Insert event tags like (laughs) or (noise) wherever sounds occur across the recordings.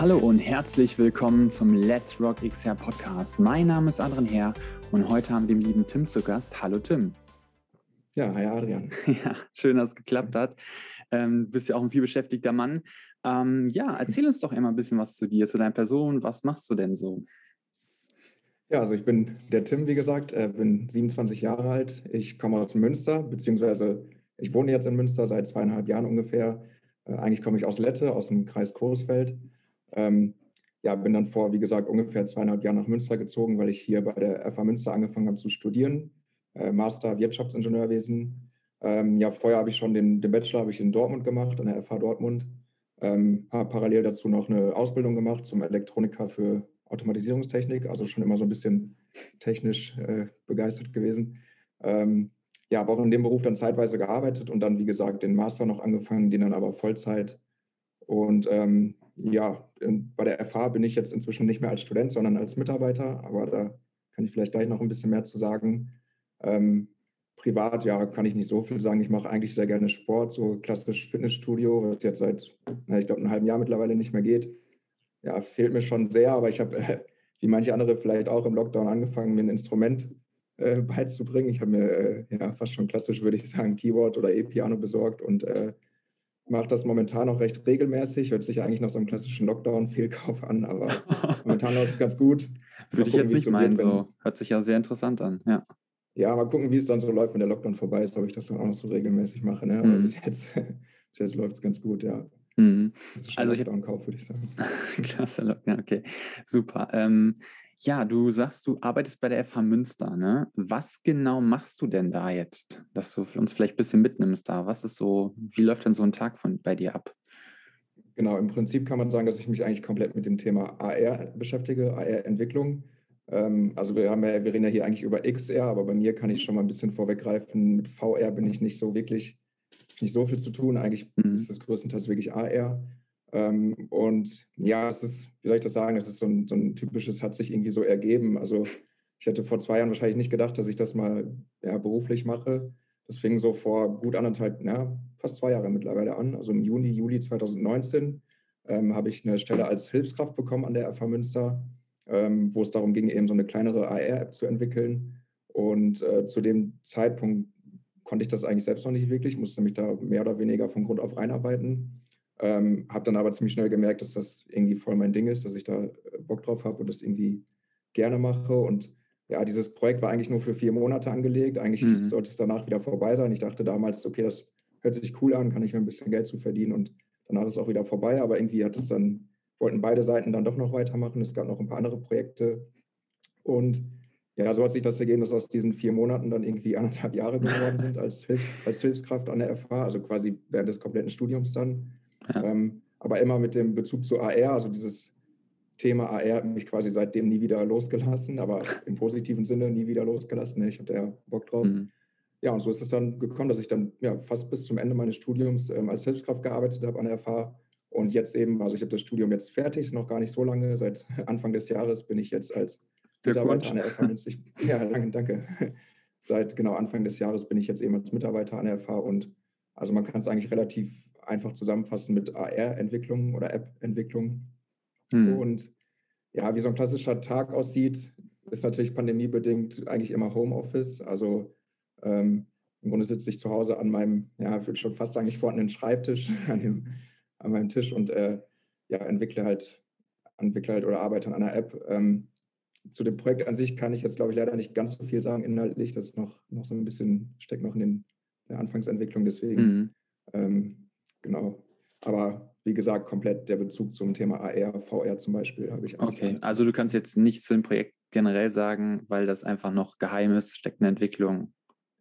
Hallo und herzlich willkommen zum Let's Rock XR Podcast. Mein Name ist Adrian Herr und heute haben wir den lieben Tim zu Gast. Hallo Tim. Ja, hi Adrian. (laughs) Ja, schön, dass es geklappt hat. Ähm, du bist ja auch ein vielbeschäftigter Mann. Ähm, ja, erzähl uns doch immer ein bisschen was zu dir, zu deiner Person. Was machst du denn so? Ja, also ich bin der Tim, wie gesagt, äh, bin 27 Jahre alt. Ich komme aus Münster, beziehungsweise ich wohne jetzt in Münster seit zweieinhalb Jahren ungefähr. Äh, eigentlich komme ich aus Lette, aus dem Kreis Coesfeld. Ähm, ja, bin dann vor, wie gesagt, ungefähr zweieinhalb Jahren nach Münster gezogen, weil ich hier bei der FH Münster angefangen habe zu studieren. Äh, Master Wirtschaftsingenieurwesen. Ähm, ja, vorher habe ich schon den, den Bachelor habe ich in Dortmund gemacht, an der FH Dortmund. Ähm, habe parallel dazu noch eine Ausbildung gemacht zum Elektroniker für Automatisierungstechnik, also schon immer so ein bisschen technisch äh, begeistert gewesen. Ähm, ja, habe auch in dem Beruf dann zeitweise gearbeitet und dann, wie gesagt, den Master noch angefangen, den dann aber Vollzeit. Und ähm, ja, bei der FH bin ich jetzt inzwischen nicht mehr als Student, sondern als Mitarbeiter, aber da kann ich vielleicht gleich noch ein bisschen mehr zu sagen. Ähm, privat, ja, kann ich nicht so viel sagen. Ich mache eigentlich sehr gerne Sport, so klassisch Fitnessstudio, was jetzt seit, na, ich glaube, einem halben Jahr mittlerweile nicht mehr geht. Ja, fehlt mir schon sehr, aber ich habe, äh, wie manche andere vielleicht auch im Lockdown angefangen, mir ein Instrument äh, beizubringen. Ich habe mir äh, ja fast schon klassisch, würde ich sagen, Keyboard oder E-Piano besorgt und äh, mache das momentan auch recht regelmäßig. Hört sich eigentlich nach so einem klassischen Lockdown-Fehlkauf an, aber (laughs) momentan läuft es ganz gut. Würde ich jetzt nicht so meinen, so. Hört sich ja sehr interessant an, ja. Ja, mal gucken, wie es dann so läuft, wenn der Lockdown vorbei ist, ob ich das dann auch noch so regelmäßig mache. Ne? Mhm. bis jetzt, (laughs) bis jetzt läuft es ganz gut, ja. Mhm. Also ich habe Kauf, würde ich sagen. (laughs) Klasse, ja, okay, super. Ähm, ja, du sagst, du arbeitest bei der FH Münster, ne? Was genau machst du denn da jetzt, dass du uns vielleicht ein bisschen mitnimmst da? Was ist so, wie läuft denn so ein Tag von bei dir ab? Genau, im Prinzip kann man sagen, dass ich mich eigentlich komplett mit dem Thema AR beschäftige, AR-Entwicklung. Ähm, also wir haben ja, wir reden ja hier eigentlich über XR, aber bei mir kann ich schon mal ein bisschen vorweggreifen. Mit VR bin ich nicht so wirklich, nicht so viel zu tun. Eigentlich mhm. ist das größtenteils wirklich AR. Ähm, und ja, es ist, wie soll ich das sagen, es ist so ein, so ein typisches, hat sich irgendwie so ergeben. Also ich hätte vor zwei Jahren wahrscheinlich nicht gedacht, dass ich das mal ja, beruflich mache. Das fing so vor gut anderthalb, ja, fast zwei Jahre mittlerweile an. Also im Juni, Juli 2019 ähm, habe ich eine Stelle als Hilfskraft bekommen an der FH Münster, ähm, wo es darum ging, eben so eine kleinere AR-App zu entwickeln. Und äh, zu dem Zeitpunkt konnte ich das eigentlich selbst noch nicht wirklich, musste mich da mehr oder weniger von Grund auf reinarbeiten. Ähm, habe dann aber ziemlich schnell gemerkt, dass das irgendwie voll mein Ding ist, dass ich da äh, Bock drauf habe und das irgendwie gerne mache. Und ja, dieses Projekt war eigentlich nur für vier Monate angelegt. Eigentlich mhm. sollte es danach wieder vorbei sein. Ich dachte damals, okay, das hört sich cool an, kann ich mir ein bisschen Geld zu verdienen und danach ist es auch wieder vorbei. Aber irgendwie hat es dann, wollten beide Seiten dann doch noch weitermachen. Es gab noch ein paar andere Projekte. Und ja, so hat sich das ergeben, dass aus diesen vier Monaten dann irgendwie (laughs) anderthalb Jahre geworden sind als, Hilfs-, als Hilfskraft an der FH, also quasi während des kompletten Studiums dann. Ja. Ähm, aber immer mit dem Bezug zu AR, also dieses Thema AR hat mich quasi seitdem nie wieder losgelassen, aber (laughs) im positiven Sinne nie wieder losgelassen. Ich hatte ja Bock drauf. Mhm. Ja, und so ist es dann gekommen, dass ich dann ja, fast bis zum Ende meines Studiums ähm, als Hilfskraft gearbeitet habe an der FH. Und jetzt eben, also ich habe das Studium jetzt fertig, ist noch gar nicht so lange. Seit (laughs) Anfang des Jahres bin ich jetzt als Mitarbeiter an der FH Münster. (laughs) Ja, danke, danke. Seit genau Anfang des Jahres bin ich jetzt eben als Mitarbeiter an der FH und also man kann es eigentlich relativ einfach zusammenfassen mit AR-Entwicklung oder App-Entwicklung. Hm. Und ja, wie so ein klassischer Tag aussieht, ist natürlich pandemiebedingt eigentlich immer Homeoffice. Also ähm, im Grunde sitze ich zu Hause an meinem, ja, ich würde schon fast sagen, nicht vorhandenen Schreibtisch, (laughs) an, dem, an meinem Tisch und äh, ja, entwickle halt, entwickle halt oder arbeite an einer App. Ähm, zu dem Projekt an sich kann ich jetzt, glaube ich, leider nicht ganz so viel sagen inhaltlich. Das ist noch, noch so ein bisschen, steckt noch in den, der Anfangsentwicklung. Deswegen mhm. ähm, Genau. Aber wie gesagt, komplett der Bezug zum Thema AR, VR zum Beispiel habe ich auch. Okay, also du kannst jetzt nichts zu dem Projekt generell sagen, weil das einfach noch geheim ist, steckt eine Entwicklung.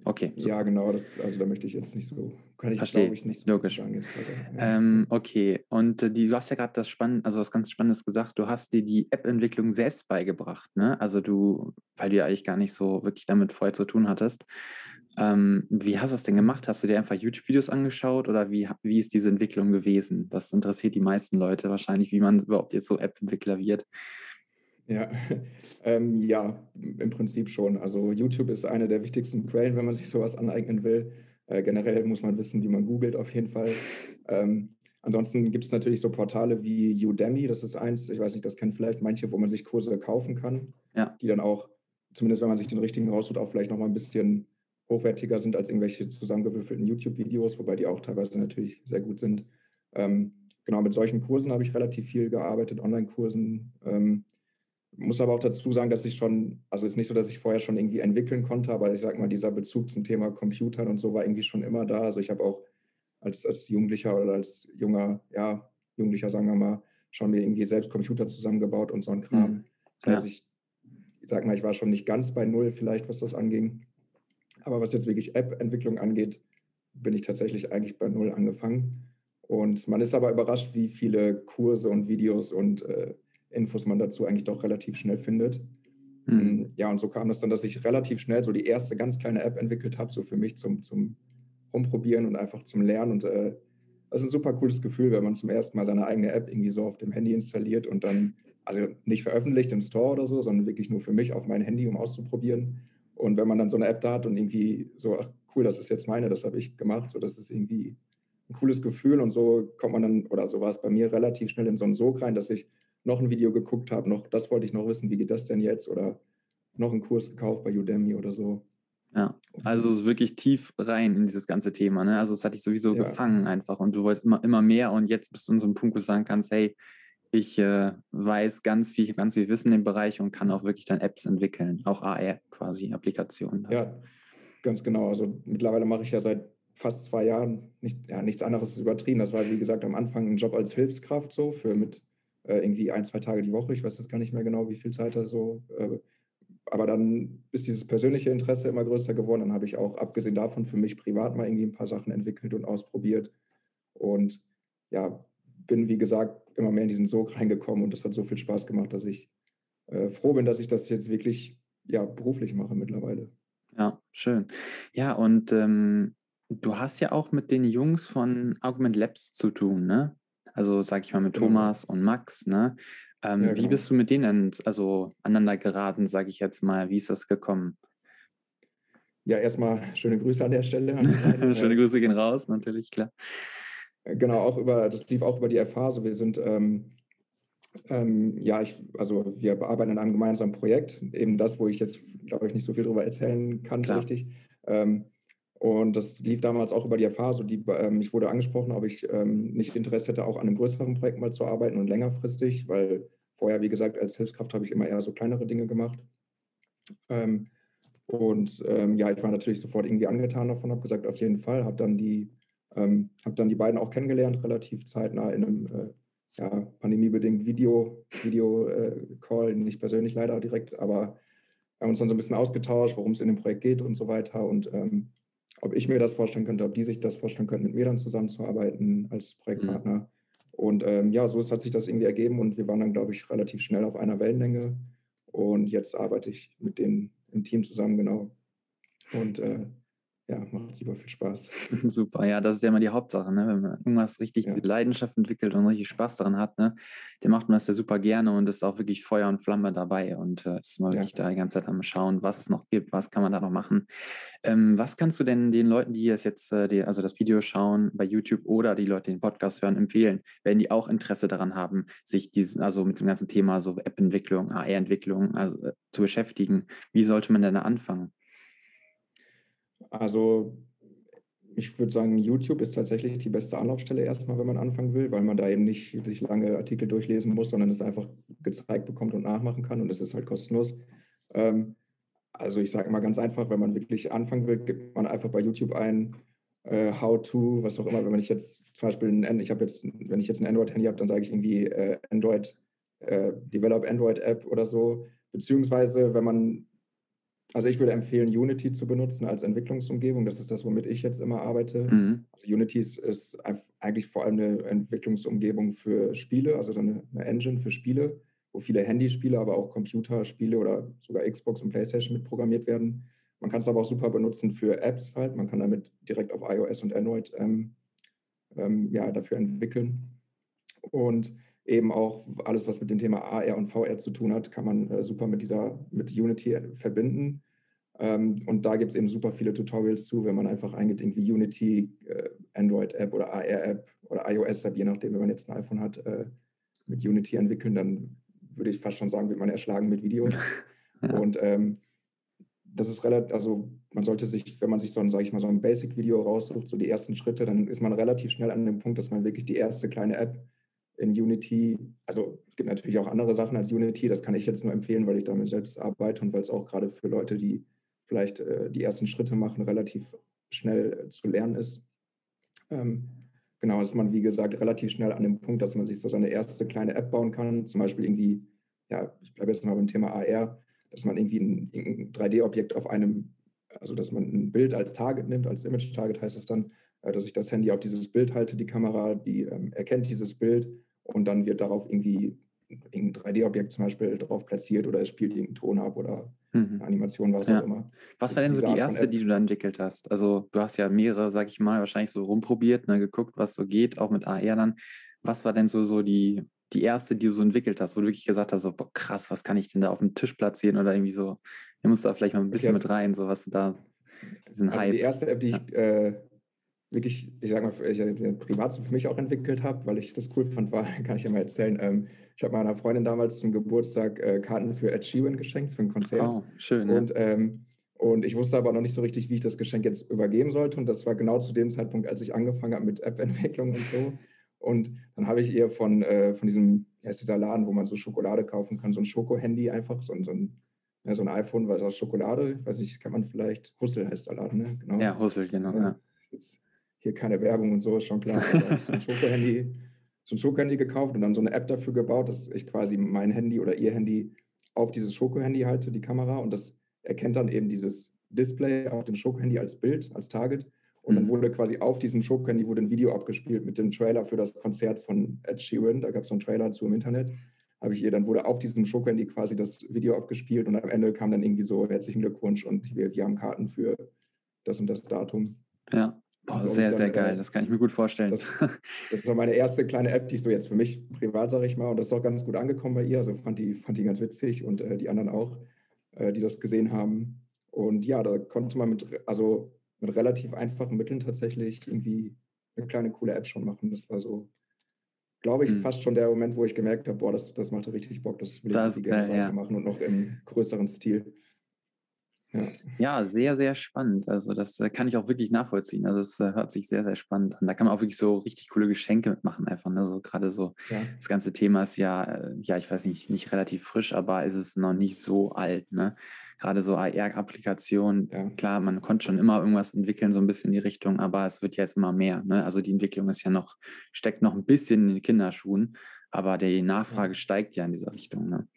Okay. So. Ja, genau, das, also da möchte ich jetzt nicht so, kann ich glaube ich nicht so Logisch. sagen jetzt Ja. Ähm, okay, und äh, die, du hast ja gerade das spannend, also was ganz Spannendes gesagt, du hast dir die App-Entwicklung selbst beigebracht, ne? Also du, weil du ja eigentlich gar nicht so wirklich damit vorher zu tun hattest. Ähm, wie hast du das denn gemacht? Hast du dir einfach YouTube-Videos angeschaut oder wie, wie ist diese Entwicklung gewesen? Das interessiert die meisten Leute wahrscheinlich, wie man (laughs) überhaupt jetzt so App-Entwickler wird. Ja, (laughs) ähm, ja, im Prinzip schon. Also YouTube ist eine der wichtigsten Quellen, wenn man sich sowas aneignen will. Äh, generell muss man wissen, wie man googelt auf jeden Fall. Ähm, ansonsten gibt es natürlich so Portale wie Udemy, das ist eins, ich weiß nicht, das kennen vielleicht manche, wo man sich Kurse kaufen kann, Ja. die dann auch, zumindest wenn man sich den richtigen raussucht, auch vielleicht nochmal ein bisschen hochwertiger sind als irgendwelche zusammengewürfelten YouTube-Videos, wobei die auch teilweise natürlich sehr gut sind. Ähm, genau, mit solchen Kursen habe ich relativ viel gearbeitet, Online-Kursen. Ähm, muss aber auch dazu sagen, dass ich schon, also es ist nicht so, dass ich vorher schon irgendwie entwickeln konnte, aber ich sage mal, dieser Bezug zum Thema Computern und so war irgendwie schon immer da. Also ich habe auch als, als Jugendlicher oder als junger, ja, Jugendlicher, sagen wir mal, schon mir irgendwie selbst Computer zusammengebaut und so ein Kram. Mhm. Das heißt, Ja. ich, ich sag mal, ich war schon nicht ganz bei Null vielleicht, was das anging. Aber was jetzt wirklich App-Entwicklung angeht, bin ich tatsächlich eigentlich bei Null angefangen. Und man ist aber überrascht, wie viele Kurse und Videos und äh, Infos man dazu eigentlich doch relativ schnell findet. Mhm. Ja, und so kam es dann, dass ich relativ schnell so die erste ganz kleine App entwickelt habe, so für mich zum, zum Rumprobieren und einfach zum Lernen. Und äh, das ist ein super cooles Gefühl, wenn man zum ersten Mal seine eigene App irgendwie so auf dem Handy installiert und dann, also nicht veröffentlicht im Store oder so, sondern wirklich nur für mich auf mein Handy, um auszuprobieren. Und wenn man dann so eine App da hat und irgendwie so, ach cool, das ist jetzt meine, das habe ich gemacht, so das ist irgendwie ein cooles Gefühl und so kommt man dann, oder so war es bei mir relativ schnell in so einen Sog rein, dass ich noch ein Video geguckt habe, noch das wollte ich noch wissen, wie geht das denn jetzt oder noch einen Kurs gekauft bei Udemy oder so. Ja, also es ist wirklich tief rein in dieses ganze Thema. Ne? Also es hat dich sowieso Ja. gefangen einfach und du wolltest immer, immer mehr und jetzt bist du in so einem Punkt, wo du sagen kannst, hey, ich äh, weiß ganz viel, ganz viel Wissen dem Bereich und kann auch wirklich dann Apps entwickeln, auch AR quasi, Applikationen. Ja, ganz genau. Also mittlerweile mache ich ja seit fast zwei Jahren nicht, ja, nichts anderes ist übertrieben. Das war, wie gesagt, am Anfang ein Job als Hilfskraft so für mit äh, irgendwie ein, zwei Tage die Woche. Ich weiß jetzt gar nicht mehr genau, wie viel Zeit da so. Äh, aber dann ist dieses persönliche Interesse immer größer geworden. Dann habe ich auch, abgesehen davon, für mich privat mal irgendwie ein paar Sachen entwickelt und ausprobiert. Und ja, bin, wie gesagt, immer mehr in diesen Sog reingekommen und das hat so viel Spaß gemacht, dass ich äh, froh bin, dass ich das jetzt wirklich ja, beruflich mache mittlerweile. Ja, schön. Ja, und ähm, du hast ja auch mit den Jungs von Augment Labs zu tun, ne? Also sag ich mal mit Genau. Thomas und Max, ne? Ähm, Ja, Wie genau. bist du mit denen also aneinander geraten, sage ich jetzt mal? Wie ist das gekommen? Ja, erstmal schöne Grüße an der Stelle. (laughs) Schöne Grüße gehen raus, natürlich, klar. Genau, auch über, das lief auch über die FH. Also wir sind, ähm, ähm, ja, ich, also wir bearbeiten an einem gemeinsamen Projekt, eben das, wo ich jetzt, glaube ich, nicht so viel darüber erzählen kann, Klar. richtig. Ähm, und das lief damals auch über die FH. Also die, ähm, ich wurde angesprochen, ob ich ähm, nicht Interesse hätte, auch an einem größeren Projekt mal zu arbeiten und längerfristig, weil vorher, wie gesagt, als Hilfskraft habe ich immer eher so kleinere Dinge gemacht. Ähm, und ja, ich war natürlich sofort irgendwie angetan davon, habe gesagt, auf jeden Fall, habe dann die ähm, habe dann die beiden auch kennengelernt, relativ zeitnah in einem äh, ja, pandemiebedingt Video, Video äh, Call, nicht persönlich leider direkt, aber haben uns dann so ein bisschen ausgetauscht, worum es in dem Projekt geht und so weiter und ähm, ob ich mir das vorstellen könnte, ob die sich das vorstellen könnten, mit mir dann zusammenzuarbeiten als Projektpartner. Und ähm, ja, so ist, hat sich das irgendwie ergeben und wir waren dann, glaube ich, relativ schnell auf einer Wellenlänge. Und jetzt arbeite ich mit denen im Team zusammen, genau. Und äh, ja, macht super viel Spaß. (laughs) Super, ja, das ist ja immer die Hauptsache, ne? Wenn man irgendwas richtig Ja. Leidenschaft entwickelt und richtig Spaß daran hat, ne? Dann macht man das ja super gerne und ist auch wirklich Feuer und Flamme dabei und äh, ist mal Ja. wirklich da die ganze Zeit am Schauen, was es noch gibt, was kann man da noch machen. Ähm, was kannst du denn den Leuten, die es jetzt, äh, die, also das Video schauen bei YouTube oder die Leute, die den Podcast hören, empfehlen, wenn die auch Interesse daran haben, sich diesen, also mit dem ganzen Thema so App-Entwicklung, AR-Entwicklung also, äh, zu beschäftigen? Wie sollte man denn da anfangen? Also ich würde sagen, YouTube ist tatsächlich die beste Anlaufstelle erstmal, wenn man anfangen will, weil man da eben nicht sich lange Artikel durchlesen muss, sondern es einfach gezeigt bekommt und nachmachen kann und es ist halt kostenlos. Ähm, also ich sage mal ganz einfach, wenn man wirklich anfangen will, gibt man einfach bei YouTube ein äh, How to, was auch immer. Wenn ich jetzt zum Beispiel, ein, ich habe jetzt, wenn ich jetzt ein Android-Handy habe, dann sage ich irgendwie äh, Android, äh, Develop Android App oder so. Beziehungsweise, wenn man also ich würde empfehlen, Unity zu benutzen als Entwicklungsumgebung. Das ist das, womit ich jetzt immer arbeite. Mhm. Also Unity ist, ist eigentlich vor allem eine Entwicklungsumgebung für Spiele, also so eine, eine Engine für Spiele, wo viele Handyspiele, aber auch Computerspiele oder sogar Xbox und PlayStation mit programmiert werden. Man kann es aber auch super benutzen für Apps halt. Man kann damit direkt auf iOS und Android ähm, ähm, ja, dafür entwickeln. Und eben auch alles, was mit dem Thema AR und VR zu tun hat, kann man äh, super mit dieser, mit Unity äh, verbinden. Ähm, und da gibt es eben super viele Tutorials zu, wenn man einfach eingibt, irgendwie Unity, äh, Android-App oder AR-App oder iOS-App, je nachdem, wenn man jetzt ein iPhone hat, äh, mit Unity entwickeln, dann würde ich fast schon sagen, wird man erschlagen mit Videos. (laughs) ja. Und ähm, das ist relativ, also man sollte sich, wenn man sich so ein, sage ich mal, so ein Basic-Video raussucht, so die ersten Schritte, dann ist man relativ schnell an dem Punkt, dass man wirklich die erste kleine App in Unity, also es gibt natürlich auch andere Sachen als Unity, das kann ich jetzt nur empfehlen, weil ich damit selbst arbeite und weil es auch gerade für Leute, die vielleicht äh, die ersten Schritte machen, relativ schnell äh, zu lernen ist. Ähm, genau, ist man, wie gesagt, relativ schnell an dem Punkt, dass man sich so seine erste kleine App bauen kann, zum Beispiel irgendwie, ja, ich bleibe jetzt mal beim Thema AR, dass man irgendwie ein, ein 3D-Objekt auf einem, also dass man ein Bild als Target nimmt, als Image-Target heißt es dann, äh, dass ich das Handy auf dieses Bild halte, die Kamera, die ähm, erkennt dieses Bild und dann wird darauf irgendwie ein 3D-Objekt zum Beispiel drauf platziert oder es spielt irgendeinen Ton ab oder mhm. Animation, was ja. auch immer. Was war denn so die erste, die du dann entwickelt hast? Also du hast ja mehrere, sag ich mal, wahrscheinlich so rumprobiert, ne, geguckt, was so geht, auch mit AR dann. Was war denn so, so die, die erste, die du so entwickelt hast, wo du wirklich gesagt hast, so boah, krass, was kann ich denn da auf dem Tisch platzieren oder irgendwie so, nimm uns da vielleicht mal ein bisschen also, mit rein, so was du da, diesen also Hype. Die erste App, die ja. ich äh, wirklich, ich sag mal, ich, äh, privat für mich auch entwickelt habe, weil ich das cool fand, war, (laughs) kann ich ja mal erzählen. Ähm, ich habe meiner Freundin damals zum Geburtstag äh, Karten für Ed Sheeran geschenkt, für ein Konzert. Oh, schön. Und, ja. ähm, und ich wusste aber noch nicht so richtig, wie ich das Geschenk jetzt übergeben sollte. Und das war genau zu dem Zeitpunkt, als ich angefangen habe mit App-Entwicklung und so. Und dann habe ich ihr von, äh, von diesem, ja, ist dieser Laden, wo man so Schokolade kaufen kann, so ein Schoko-Handy einfach, so, so ein ja, so ein iPhone, weil das Schokolade, ich weiß nicht, kann man vielleicht, Hussel heißt der Laden, ne? Genau. Ja, Hussel, genau. Ja. Jetzt hier keine Werbung und so, ist schon klar. so ein Schoko-Handy so ein Schoko-Handy gekauft und dann so eine App dafür gebaut, dass ich quasi mein Handy oder ihr Handy auf dieses Schoko-Handy halte, die Kamera, und das erkennt dann eben dieses Display auf dem Schoko-Handy als Bild, als Target. Und dann mhm. wurde quasi auf diesem Schoko-Handy wurde ein Video abgespielt mit dem Trailer für das Konzert von Ed Sheeran. Da gab es so einen Trailer zu im Internet. Habe ich ihr, dann wurde auf diesem Schoko-Handy quasi das Video abgespielt und am Ende kam dann irgendwie so herzlichen Glückwunsch und wir, wir haben Karten für das und das Datum. Ja. Boah, sehr, sehr geil. Das kann ich mir gut vorstellen. Das, das war meine erste kleine App, die ich so jetzt für mich privat, sage ich mal, und das ist auch ganz gut angekommen bei ihr. Also fand die, fand die ganz witzig und äh, die anderen auch, äh, die das gesehen haben. Und ja, da konnte man mit, also mit relativ einfachen Mitteln tatsächlich irgendwie eine kleine, coole App schon machen. Das war so, glaube ich, mhm. fast schon der Moment, wo ich gemerkt habe, boah, das, das macht richtig Bock, das will ich das gerne geil, ja. machen und noch im größeren Stil. Ja. ja, sehr, sehr spannend. Also das äh, kann ich auch wirklich nachvollziehen. Also es äh, hört sich sehr, sehr spannend an. Da kann man auch wirklich so richtig coole Geschenke mitmachen einfach. Ne? So gerade so, ja. das ganze Thema ist ja, äh, ja, ich weiß nicht, nicht relativ frisch, aber ist es noch nicht so alt. Ne? Gerade so AR-Applikationen, ja. klar, man konnte schon immer irgendwas entwickeln, so ein bisschen in die Richtung, aber es wird jetzt immer mehr. Ne? Also die Entwicklung ist ja noch, steckt noch ein bisschen in den Kinderschuhen, aber die Nachfrage steigt ja in dieser Richtung. Ne?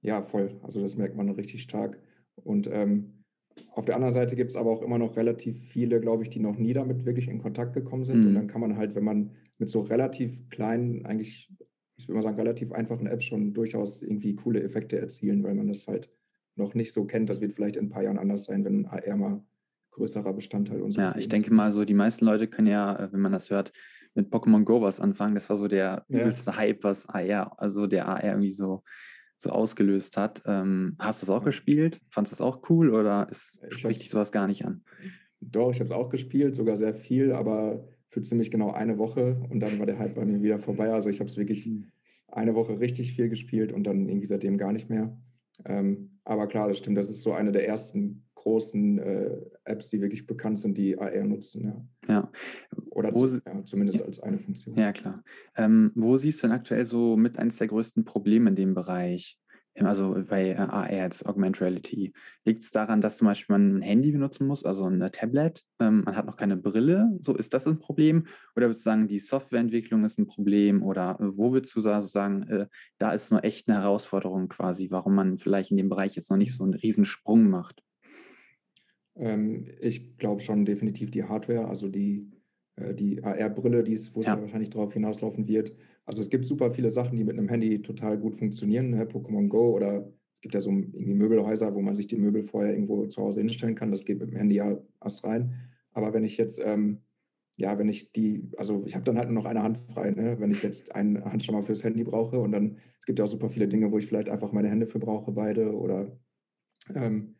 Ja, voll. Also das merkt man richtig stark. Und ähm, auf der anderen Seite gibt es aber auch immer noch relativ viele, glaube ich, die noch nie damit wirklich in Kontakt gekommen sind. Mhm. Und dann kann man halt, wenn man mit so relativ kleinen, eigentlich, ich würde mal sagen, relativ einfachen Apps schon durchaus irgendwie coole Effekte erzielen, weil man das halt noch nicht so kennt. Das wird vielleicht in ein paar Jahren anders sein, wenn AR mal größerer Bestandteil unseres Ja, ich denke mal so, die meisten Leute können ja, äh, wenn man das hört, mit Pokémon Go was anfangen. Das war so der übelste ja. Hype, was AR, also der AR irgendwie so so ausgelöst hat. Ähm, hast du es auch gespielt? Fandest du es auch cool oder ist, spricht dich sowas gar nicht an? Doch, ich habe es auch gespielt, sogar sehr viel, aber für ziemlich genau eine Woche und dann war der Hype bei mir wieder vorbei. Also ich habe es wirklich hm. eine Woche richtig viel gespielt und dann irgendwie seitdem gar nicht mehr. Ähm, aber klar, das stimmt, das ist so eine der ersten großen äh, Apps, die wirklich bekannt sind, die AR nutzen. Ja. ja. Oder Wo, zu, ja, zumindest als eine Funktion. Ja, klar. Ähm, wo siehst du denn aktuell so mit eines der größten Probleme in dem Bereich? Also bei AR jetzt Augmented Reality. Liegt es daran, dass zum Beispiel man ein Handy benutzen muss, also ein Tablet? Ähm, man hat noch keine Brille. So ist das ein Problem? Oder würdest du sagen, die Softwareentwicklung ist ein Problem? Oder äh, wo würdest du sagen, äh, da ist nur echt eine Herausforderung quasi, warum man vielleicht in dem Bereich jetzt noch nicht so einen riesen Sprung macht? Ähm, ich glaube schon definitiv die Hardware, also die, äh, die AR-Brille, wo es ja. ja. wahrscheinlich darauf hinauslaufen wird. Also es gibt super viele Sachen, die mit einem Handy total gut funktionieren. Ne? Pokémon Go oder es gibt ja so irgendwie Möbelhäuser, wo man sich die Möbel vorher irgendwo zu Hause hinstellen kann. Das geht mit dem Handy ja erst rein. Aber wenn ich jetzt, ähm, ja, wenn ich die, also ich habe dann halt nur noch eine Hand frei, ne? wenn ich jetzt einen Handschammer fürs Handy brauche und dann, es gibt ja auch super viele Dinge, wo ich vielleicht einfach meine Hände für brauche, beide oder ähm,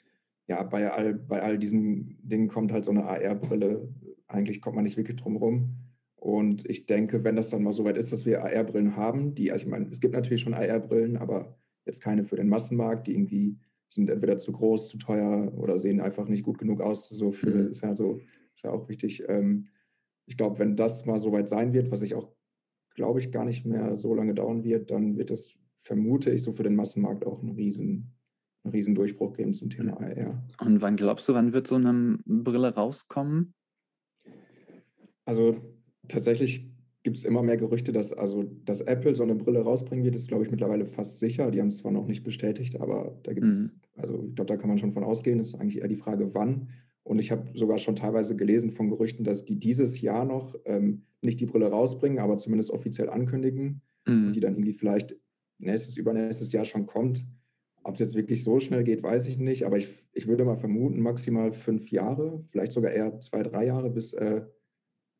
ja, bei all, bei all diesen Dingen kommt halt so eine AR-Brille eigentlich kommt man nicht wirklich drum rum. Und ich denke, wenn das dann mal so weit ist, dass wir AR-Brillen haben, die, also ich meine, es gibt natürlich schon AR-Brillen, aber jetzt keine für den Massenmarkt, die irgendwie sind entweder zu groß, zu teuer oder sehen einfach nicht gut genug aus. So für, mhm. ist ja so, ist ja auch wichtig. Ähm, ich glaube, wenn das mal so weit sein wird, was ich auch, glaube ich, gar nicht mehr so lange dauern wird, dann wird das, vermute ich, so für den Massenmarkt auch ein riesen, einen riesen Durchbruch geben zum Thema AR. Und wann glaubst du, wann wird so eine Brille rauskommen? Also tatsächlich gibt es immer mehr Gerüchte, dass also dass Apple so eine Brille rausbringen wird, ist glaube ich mittlerweile fast sicher. Die haben es zwar noch nicht bestätigt, aber da gibt es, mhm. also ich glaube, da kann man schon von ausgehen. Das ist eigentlich eher die Frage, wann. Und ich habe sogar schon teilweise gelesen von Gerüchten, dass die dieses Jahr noch ähm, nicht die Brille rausbringen, aber zumindest offiziell ankündigen, mhm. die dann irgendwie vielleicht nächstes, übernächstes Jahr schon kommt. Ob es jetzt wirklich so schnell geht, weiß ich nicht, aber ich, ich würde mal vermuten, maximal fünf Jahre, vielleicht sogar eher zwei, drei Jahre, bis äh,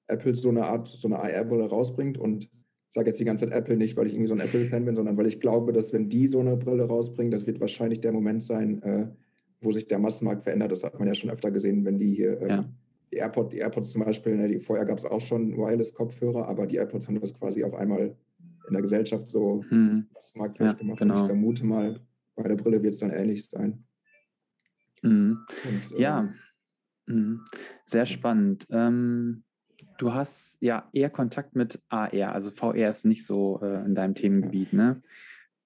Apple so eine Art, so eine AR-Brille rausbringt. Und ich sage jetzt die ganze Zeit Apple nicht, weil ich irgendwie so ein Apple-Fan bin, sondern weil ich glaube, dass wenn die so eine Brille rausbringen, das wird wahrscheinlich der Moment sein, äh, wo sich der Massenmarkt verändert. Das hat man ja schon öfter gesehen, wenn die hier äh, ja. die, AirPod, die AirPods zum Beispiel, ne, die, vorher gab es auch schon Wireless-Kopfhörer, aber die AirPods haben das quasi auf einmal in der Gesellschaft so hm. massenmarktfähig ja, gemacht. Genau. Und ich vermute mal, bei der Brille wird es dann ähnlich sein. Mhm. Und, äh, ja, mhm. sehr spannend. Ähm, du hast ja eher Kontakt mit AR, also VR ist nicht so äh, in deinem Themengebiet, ne?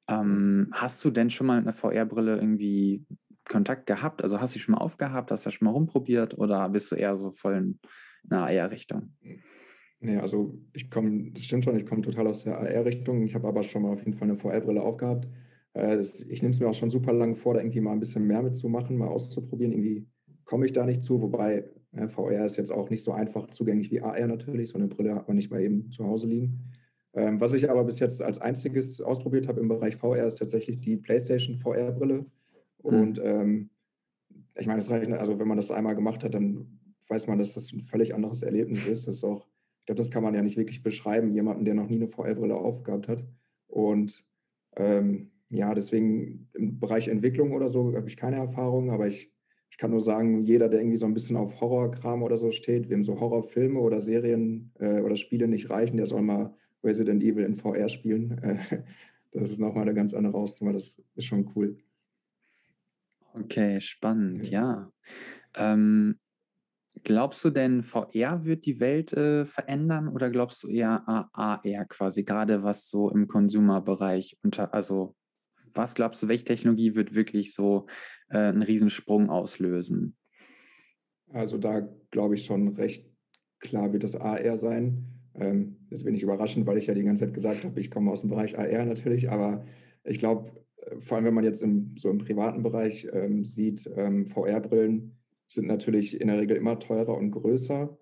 Ähm, hast du denn schon mal mit einer VR-Brille irgendwie Kontakt gehabt? Also hast du schon mal aufgehabt, hast du schon mal rumprobiert oder bist du eher so voll in einer AR-Richtung? Nee, also ich komme, das stimmt schon, ich komme total aus der AR-Richtung. Ich habe aber schon mal auf jeden Fall eine VR-Brille aufgehabt. Äh, ich nehme es mir auch schon super lange vor, da irgendwie mal ein bisschen mehr mitzumachen, mal auszuprobieren. Irgendwie komme ich da nicht zu, wobei VR ist jetzt auch nicht so einfach zugänglich wie AR natürlich. So eine Brille hat man nicht mal eben zu Hause liegen. Ähm, was ich aber bis jetzt als einziges ausprobiert habe im Bereich VR, ist tatsächlich die PlayStation VR-Brille. Mhm. Und ähm, ich meine, das reicht, also wenn man das einmal gemacht hat, dann weiß man, dass das ein völlig anderes Erlebnis ist. Das ist auch, ich glaube, das kann man ja nicht wirklich beschreiben, jemanden, der noch nie eine VR-Brille aufgehabt hat. Und ähm, ja, deswegen im Bereich Entwicklung oder so habe ich keine Erfahrung, aber ich ich kann nur sagen, jeder, der irgendwie so ein bisschen auf Horrorkram oder so steht, wem so Horrorfilme oder Serien äh, oder Spiele nicht reichen, der soll mal Resident Evil in VR spielen. (laughs) Äh, das ist nochmal eine ganz andere Hausnummer, das ist schon cool. Okay, spannend, ja. ja. Ähm, glaubst du denn, VR wird die Welt äh, verändern oder glaubst du eher AR quasi, gerade was so im Consumer-Bereich unter, also was glaubst du, welche Technologie wird wirklich so äh, einen Riesensprung auslösen? Also da glaube ich schon recht klar wird das AR sein. Ähm, das ich überraschend, weil ich ja die ganze Zeit gesagt habe, ich komme aus dem Bereich AR natürlich, aber ich glaube, äh, vor allem wenn man jetzt im, so im privaten Bereich ähm, sieht, ähm, VR-Brillen sind natürlich in der Regel immer teurer und größer.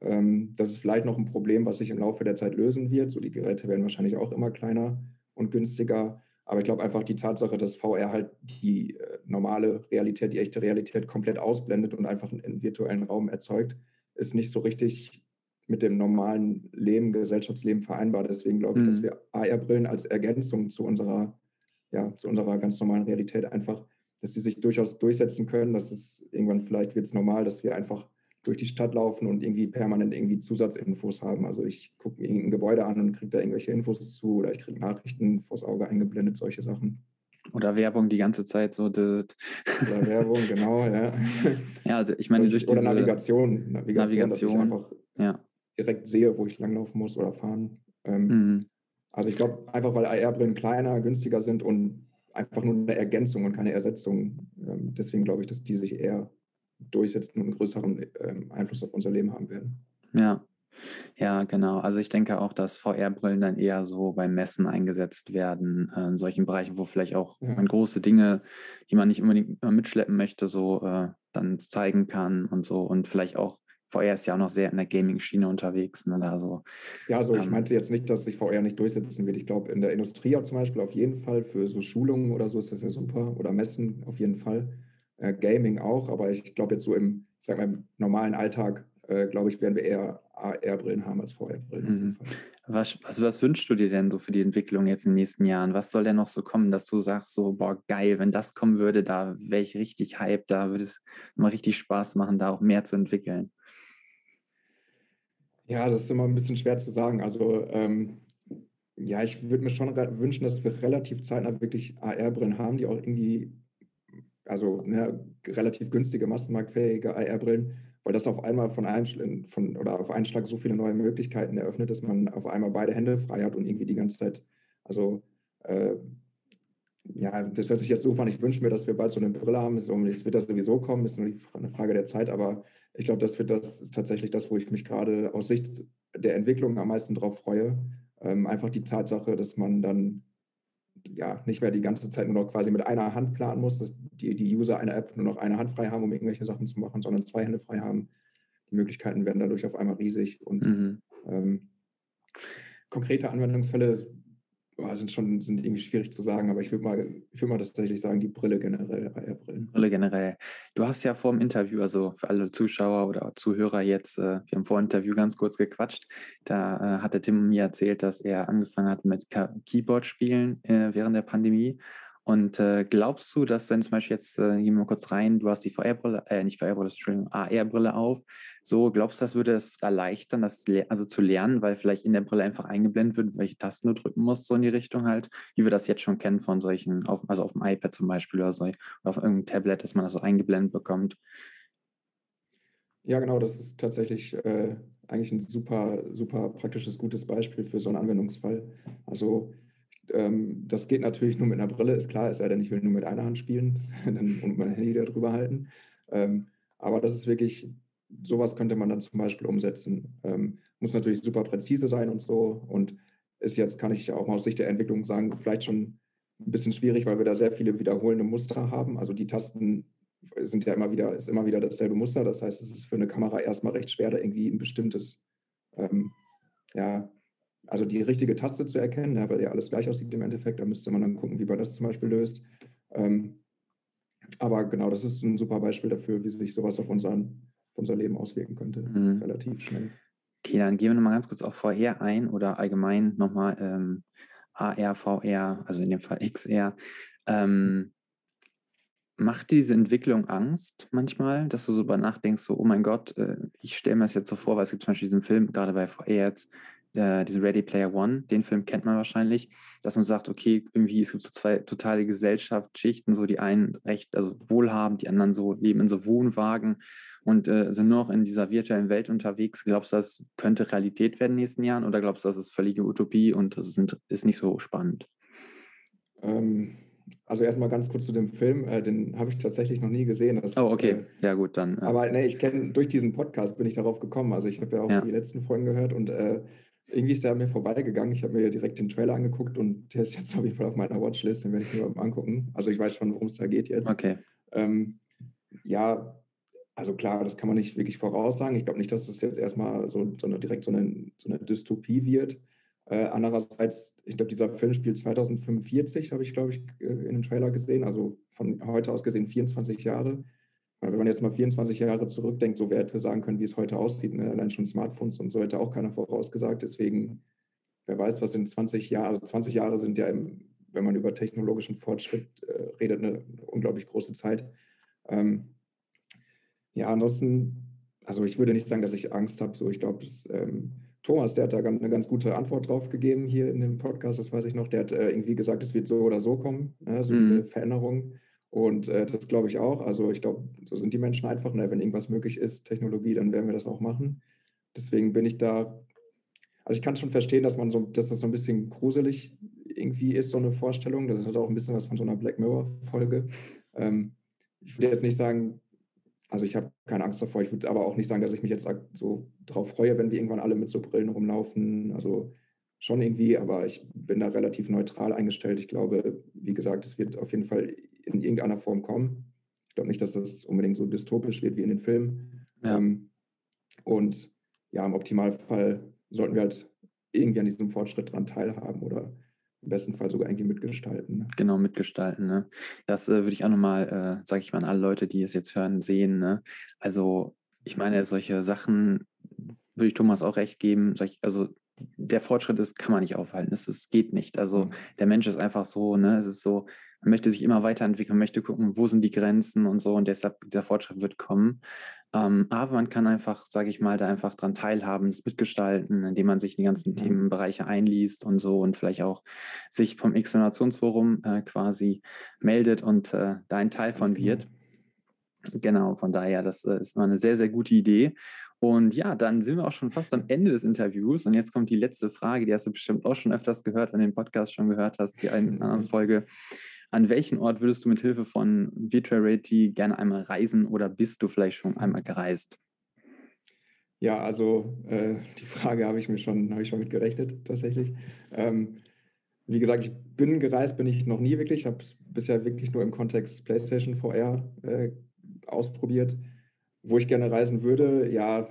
Ähm, das ist vielleicht noch ein Problem, was sich im Laufe der Zeit lösen wird. So die Geräte werden wahrscheinlich auch immer kleiner und günstiger. Aber ich glaube einfach die Tatsache, dass VR halt die äh, normale Realität, die echte Realität komplett ausblendet und einfach einen virtuellen Raum erzeugt, ist nicht so richtig mit dem normalen Leben, Gesellschaftsleben vereinbar. Deswegen glaube ich, mhm. dass wir AR-Brillen als Ergänzung zu unserer, ja, zu unserer ganz normalen Realität einfach, dass sie sich durchaus durchsetzen können. Dass es irgendwann vielleicht wird es normal, dass wir einfach durch die Stadt laufen und irgendwie permanent irgendwie Zusatzinfos haben. Also ich gucke mir irgendein Gebäude an und kriege da irgendwelche Infos zu oder ich kriege Nachrichten vors Auge eingeblendet, solche Sachen. Oder Werbung die ganze Zeit so. Oder Werbung, genau, ja. (laughs) Ja, ich meine, durch Oder Navigation. Navigation, Navigation dass ich einfach ja. direkt sehe, wo ich langlaufen muss oder fahren. Ähm, mhm. Also ich glaube, einfach weil AR-Brillen kleiner, günstiger sind und einfach nur eine Ergänzung und keine Ersetzung. Ähm, deswegen glaube ich, dass die sich eher durchsetzen und einen größeren ähm, Einfluss auf unser Leben haben werden. Ja. Ja, genau. Also ich denke auch, dass VR-Brillen dann eher so beim Messen eingesetzt werden, äh, in solchen Bereichen, wo vielleicht auch ja. man große Dinge, die man nicht unbedingt mitschleppen möchte, so äh, dann zeigen kann und so. Und vielleicht auch, VR ist ja auch noch sehr in der Gaming-Schiene unterwegs. Ne, also, ja, also ich ähm, meinte jetzt nicht, dass sich VR nicht durchsetzen wird. Ich glaube, in der Industrie auch zum Beispiel auf jeden Fall, für so Schulungen oder so ist das ja super. Oder Messen auf jeden Fall äh, Gaming auch, aber ich glaube jetzt so im, sag mal, im normalen Alltag, äh, glaube ich, werden wir eher AR-Brillen haben als VR-Brillen. Mhm. Was, also was wünschst du dir denn so für die Entwicklung jetzt in den nächsten Jahren? Was soll denn noch so kommen, dass du sagst, so, boah, geil, wenn das kommen würde, da wäre ich richtig hyped, da würde es mal richtig Spaß machen, da auch mehr zu entwickeln? Ja, das ist immer ein bisschen schwer zu sagen. Also ähm, ja, ich würde mir schon wünschen, dass wir relativ zeitnah wirklich AR-Brillen haben, die auch irgendwie, also ne, relativ günstige, massenmarktfähige AR-Brillen, weil das auf einmal von einem von, oder auf einen Schlag so viele neue Möglichkeiten eröffnet, dass man auf einmal beide Hände frei hat und irgendwie die ganze Zeit, also äh, ja, das hört sich jetzt so an, ich wünsche mir, dass wir bald so eine Brille haben. Es wird das sowieso kommen, ist nur eine Frage der Zeit, aber ich glaube, das wird das ist tatsächlich das, wo ich mich gerade aus Sicht der Entwicklung am meisten drauf freue. Ähm, einfach die Tatsache, dass man dann ja nicht mehr die ganze Zeit nur noch quasi mit einer Hand planen muss, dass die, die User einer App nur noch eine Hand frei haben, um irgendwelche Sachen zu machen, sondern zwei Hände frei haben. Die Möglichkeiten werden dadurch auf einmal riesig und mhm. ähm, konkrete Anwendungsfälle sind schon sind irgendwie schwierig zu sagen, aber ich würde mal, ich mal tatsächlich sagen, die Brille generell, AR-Brillen. Brille generell. Du hast ja vor dem Interview, also für alle Zuschauer oder Zuhörer jetzt, äh, wir haben vor dem Interview ganz kurz gequatscht. Da äh, hatte Tim mir erzählt, dass er angefangen hat mit Keyboard-Spielen äh, während der Pandemie und äh, glaubst du, dass wenn zum Beispiel jetzt, äh, gehen wir mal kurz rein, du hast die VR-Brille, äh, nicht VR-Brille, Entschuldigung, AR-Brille auf, so glaubst du, das würde es erleichtern, das also zu lernen, weil vielleicht in der Brille einfach eingeblendet wird, welche Tasten du drücken musst, so in die Richtung halt, wie wir das jetzt schon kennen von solchen, auf, also auf dem iPad zum Beispiel oder so, oder auf irgendeinem Tablet, dass man das so eingeblendet bekommt. Ja, genau, das ist tatsächlich äh, eigentlich ein super, super praktisches, gutes Beispiel für so einen Anwendungsfall. Also ähm, das geht natürlich nur mit einer Brille, ist klar, es sei denn, ich will nur mit einer Hand spielen (laughs) und mein Handy darüber halten. Ähm, aber das ist wirklich, sowas könnte man dann zum Beispiel umsetzen. Ähm, muss natürlich super präzise sein und so. Und ist jetzt, kann ich auch mal aus Sicht der Entwicklung sagen, vielleicht schon ein bisschen schwierig, weil wir da sehr viele wiederholende Muster haben. Also die Tasten sind ja immer wieder, ist immer wieder dasselbe Muster. Das heißt, es ist für eine Kamera erstmal recht schwer, da irgendwie ein bestimmtes ähm, ja, also die richtige Taste zu erkennen, ja, weil ja alles gleich aussieht im Endeffekt. Da müsste man dann gucken, wie man das zum Beispiel löst. Ähm, aber genau, das ist ein super Beispiel dafür, wie sich sowas auf, unseren, auf unser Leben auswirken könnte, mhm. relativ schnell. Okay, dann gehen wir nochmal ganz kurz auf VR ein oder allgemein nochmal ähm, AR, VR, also in dem Fall XR. Ähm, macht diese Entwicklung Angst manchmal, dass du so über nachdenkst, so, oh mein Gott, äh, ich stelle mir das jetzt so vor, weil es gibt zum Beispiel diesen Film, gerade bei VR jetzt, äh, diesen Ready Player One, den Film kennt man wahrscheinlich, dass man sagt, okay, irgendwie es gibt so zwei totale Gesellschaftsschichten, so die einen recht, also wohlhabend, die anderen so leben in so Wohnwagen und äh, sind nur noch in dieser virtuellen Welt unterwegs. Glaubst du, das könnte Realität werden in den nächsten Jahren oder glaubst du, das ist völlige Utopie und das ist, ist nicht so spannend? Ähm, also erstmal ganz kurz zu dem Film, äh, den habe ich tatsächlich noch nie gesehen. Das oh, okay. Ist, äh, ja, gut, dann. Ja. Aber nee, ich kenne durch diesen Podcast bin ich darauf gekommen. Also ich habe ja auch ja. die letzten Folgen gehört und äh, irgendwie ist der an mir vorbeigegangen. Ich habe mir direkt den Trailer angeguckt und der ist jetzt auf jeden Fall auf meiner Watchlist, den werde ich mir mal angucken. Also ich weiß schon, worum es da geht jetzt. Okay. Ähm, ja, also klar, das kann man nicht wirklich voraussagen. Ich glaube nicht, dass es jetzt erstmal so, so eine, direkt so eine, so eine Dystopie wird. Äh, andererseits, ich glaube, dieser Film spielt 2045, habe ich, glaube ich, äh, in dem Trailer gesehen. Also von heute aus gesehen 24 Jahre. Weil wenn man jetzt mal 24 Jahre zurückdenkt, so hätte sagen können, wie es heute aussieht. Ne? Allein schon Smartphones und so hätte auch keiner vorausgesagt. Deswegen, wer weiß, was in 20 Jahren, also 20 Jahre sind ja, im, wenn man über technologischen Fortschritt äh, redet, eine unglaublich große Zeit. Ähm, ja, ansonsten, also ich würde nicht sagen, dass ich Angst habe. So, ich glaube, ähm, Thomas, der hat da eine ganz gute Antwort drauf gegeben hier in dem Podcast, das weiß ich noch. Der hat äh, irgendwie gesagt, es wird so oder so kommen, ne? so mhm. diese Veränderung. Und äh, das glaube ich auch. Also ich glaube, so sind die Menschen einfach. Ne? Wenn irgendwas möglich ist, Technologie, dann werden wir das auch machen. Deswegen bin ich da, also ich kann schon verstehen, dass man so, dass das so ein bisschen gruselig irgendwie ist, so eine Vorstellung. Das hat auch ein bisschen was von so einer Black Mirror-Folge. Ähm, ich würde jetzt nicht sagen, also ich habe keine Angst davor. Ich würde aber auch nicht sagen, dass ich mich jetzt so drauf freue, wenn wir irgendwann alle mit so Brillen rumlaufen. Also schon irgendwie, aber ich bin da relativ neutral eingestellt. Ich glaube, wie gesagt, es wird auf jeden Fall in irgendeiner Form kommen. Ich glaube nicht, dass das unbedingt so dystopisch wird wie in den Filmen. Ja. Ähm, und ja, im Optimalfall sollten wir halt irgendwie an diesem Fortschritt dran teilhaben oder im besten Fall sogar irgendwie mitgestalten. Ne? Genau, mitgestalten. Ne? Das äh, würde ich auch nochmal, äh, sage ich mal, an alle Leute, die es jetzt hören, sehen. Ne? Also, ich meine, solche Sachen würde ich Thomas auch recht geben. Ich, also, der Fortschritt ist, kann man nicht aufhalten. Es, es geht nicht. Also, mhm. der Mensch ist einfach so, ne? es ist so, man möchte sich immer weiterentwickeln, möchte gucken, wo sind die Grenzen und so. Und deshalb, dieser Fortschritt wird kommen. Ähm, aber man kann einfach, sage ich mal, da einfach dran teilhaben, es mitgestalten, indem man sich in die ganzen mhm. Themenbereiche einliest und so und vielleicht auch sich vom X-Innovationsforum äh, quasi meldet und äh, da ein Teil von genau. wird. Genau, von daher, das äh, ist mal eine sehr, sehr gute Idee. Und ja, dann sind wir auch schon fast am Ende des Interviews. Und jetzt kommt die letzte Frage, die hast du bestimmt auch schon öfters gehört, wenn du den Podcast schon gehört hast, die einen anderen (laughs) Folge. An welchen Ort würdest du mit Hilfe von Virtual Reality gerne einmal reisen oder bist du vielleicht schon einmal gereist? Ja, also äh, die Frage habe ich mir schon, habe ich schon mit gerechnet, tatsächlich. Ähm, wie gesagt, ich bin gereist, bin ich noch nie wirklich. Ich habe es bisher wirklich nur im Kontext PlayStation VR äh, ausprobiert. Wo ich gerne reisen würde, ja,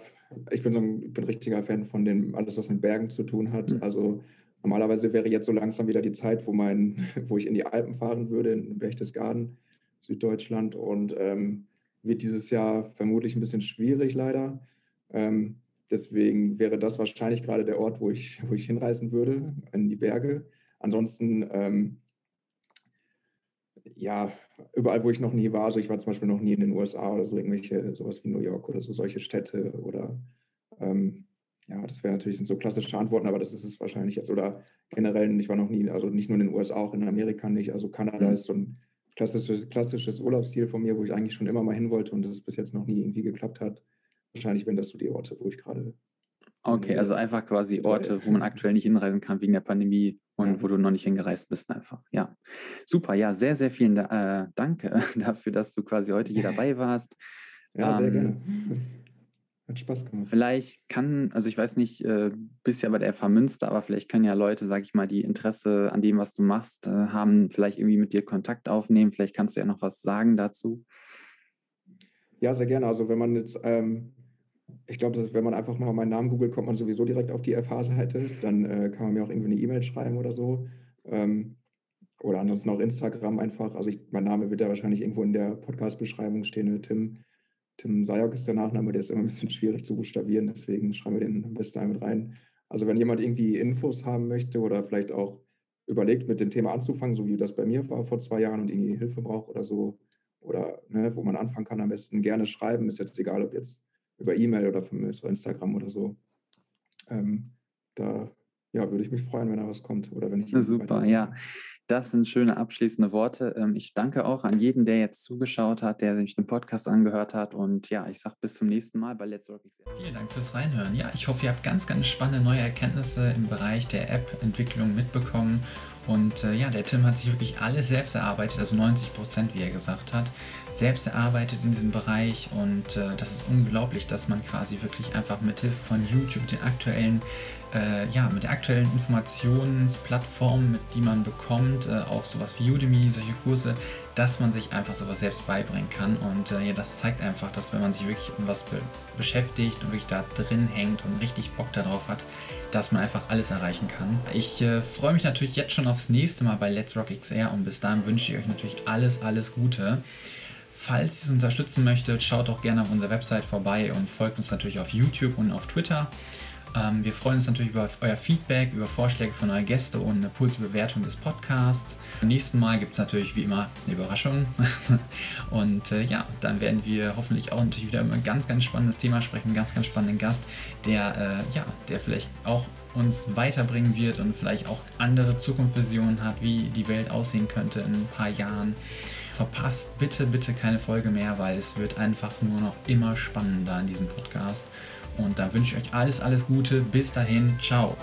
ich bin so ein, bin ein richtiger Fan von dem, alles, was mit Bergen zu tun hat. Mhm. Also normalerweise wäre jetzt so langsam wieder die Zeit, wo, mein, (laughs) wo ich in die Alpen fahren würde, in Berchtesgaden, Süddeutschland. Und ähm, wird dieses Jahr vermutlich ein bisschen schwierig, leider. Ähm, deswegen wäre das wahrscheinlich gerade der Ort, wo ich, (laughs) wo ich hinreisen würde, in die Berge. Ansonsten ähm, ja, überall, wo ich noch nie war. Also ich war zum Beispiel noch nie in den USA oder so, irgendwelche, sowas wie New York oder so, solche Städte oder ähm, ja, das wäre natürlich so klassische Antworten, aber das ist es wahrscheinlich jetzt. Oder generell, ich war noch nie, also nicht nur in den USA, auch in Amerika nicht. Also Kanada mhm. ist so ein klassisches, klassisches Urlaubsziel von mir, wo ich eigentlich schon immer mal hin wollte und das bis jetzt noch nie irgendwie geklappt hat. Wahrscheinlich wären das so die Orte, wo ich gerade Okay, also einfach quasi Orte, wo man aktuell nicht hinreisen kann wegen der Pandemie und ja. wo du noch nicht hingereist bist einfach. Ja, super. Ja, sehr, sehr vielen äh, Dank (laughs) dafür, dass du quasi heute hier dabei warst. Ja, sehr ähm, gerne. Hat Spaß gemacht. Vielleicht kann, also ich weiß nicht, äh, bist ja bei der FH Münster, aber vielleicht können ja Leute, sag ich mal, die Interesse an dem, was du machst, äh, haben, vielleicht irgendwie mit dir Kontakt aufnehmen. Vielleicht kannst du ja noch was sagen dazu. Ja, sehr gerne. Also wenn man jetzt ähm, ich glaube, wenn man einfach mal meinen Namen googelt, kommt man sowieso direkt auf die FH-Seite. Dann äh, kann man mir auch irgendwie eine E-Mail schreiben oder so. Ähm, oder ansonsten auch Instagram einfach. Also ich, mein Name wird ja wahrscheinlich irgendwo in der Podcast-Beschreibung stehen. Ne? Tim, Tim Sayok ist der Nachname, der ist immer ein bisschen schwierig zu buchstabieren, deswegen schreiben wir den am besten einmal rein. Also wenn jemand irgendwie Infos haben möchte oder vielleicht auch überlegt, mit dem Thema anzufangen, so wie das bei mir war vor zwei Jahren und irgendwie Hilfe braucht oder so, oder ne, wo man anfangen kann, am besten gerne schreiben. Ist jetzt egal, ob jetzt über E-Mail oder von mir so Instagram oder so. Ähm, da ja, würde ich mich freuen, wenn da was kommt oder wenn ich. Super, ja. Das sind schöne abschließende Worte. Ähm, ich danke auch an jeden, der jetzt zugeschaut hat, der sich den Podcast angehört hat. Und ja, ich sage bis zum nächsten Mal bei Let's Work. Vielen Dank fürs Reinhören. Ja, ich hoffe, ihr habt ganz, ganz spannende neue Erkenntnisse im Bereich der App-Entwicklung mitbekommen. Und äh, ja, der Tim hat sich wirklich alles selbst erarbeitet, also 90 Prozent, wie er gesagt hat selbst erarbeitet in diesem Bereich und äh, das ist unglaublich, dass man quasi wirklich einfach mit Hilfe von YouTube den aktuellen äh, ja, mit der aktuellen Informationsplattform, mit die man bekommt, äh, auch sowas wie Udemy, solche Kurse, dass man sich einfach sowas selbst beibringen kann. Und äh, ja, das zeigt einfach, dass wenn man sich wirklich um was be beschäftigt und wirklich da drin hängt und richtig Bock darauf hat, dass man einfach alles erreichen kann. Ich äh, freue mich natürlich jetzt schon aufs nächste Mal bei Let's Rock XR und bis dahin wünsche ich euch natürlich alles, alles Gute. Falls ihr es unterstützen möchtet, schaut auch gerne auf unserer Website vorbei und folgt uns natürlich auf YouTube und auf Twitter. Ähm, wir freuen uns natürlich über euer Feedback, über Vorschläge von euren Gästen und eine positive Bewertung des Podcasts. Beim nächsten Mal gibt es natürlich wie immer eine Überraschung. (laughs) und äh, ja, dann werden wir hoffentlich auch natürlich wieder über ein ganz, ganz spannendes Thema sprechen, einen ganz, ganz spannenden Gast, der, äh, ja, der vielleicht auch uns weiterbringen wird und vielleicht auch andere Zukunftsvisionen hat, wie die Welt aussehen könnte in ein paar Jahren verpasst bitte, bitte keine Folge mehr, weil es wird einfach nur noch immer spannender in diesem Podcast. Und dann wünsche ich euch alles, alles Gute. Bis dahin, ciao.